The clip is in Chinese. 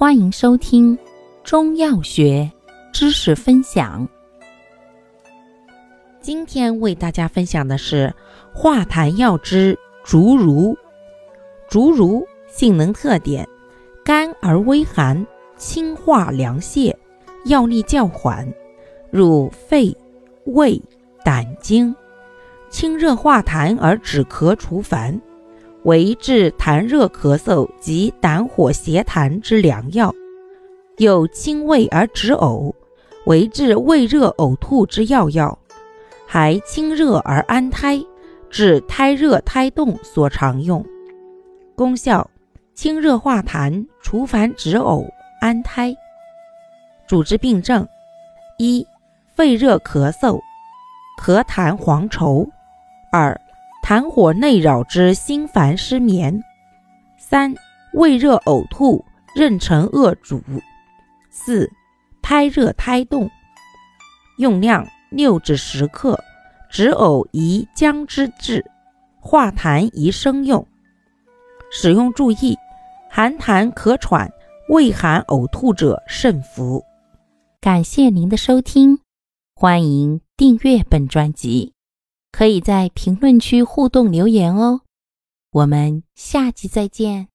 欢迎收听中药学知识分享。今天为大家分享的是化痰药之竹茹。竹茹性能特点：甘而微寒，清化凉泻，药力较缓，入肺、胃、胆经，清热化痰而止咳除烦。为治痰热咳嗽及胆火邪痰之良药，有清胃而止呕，为治胃热呕吐之要药，还清热而安胎，治胎热胎动所常用。功效：清热化痰，除烦止呕，安胎。主治病症：一、肺热咳嗽，咳痰黄稠；二、痰火内扰之心烦失眠，三胃热呕吐、妊娠恶主，四胎热胎动。用量六至十克，止呕宜姜汁制，化痰宜生用。使用注意：寒痰咳喘、畏寒呕吐者慎服。感谢您的收听，欢迎订阅本专辑。可以在评论区互动留言哦，我们下期再见。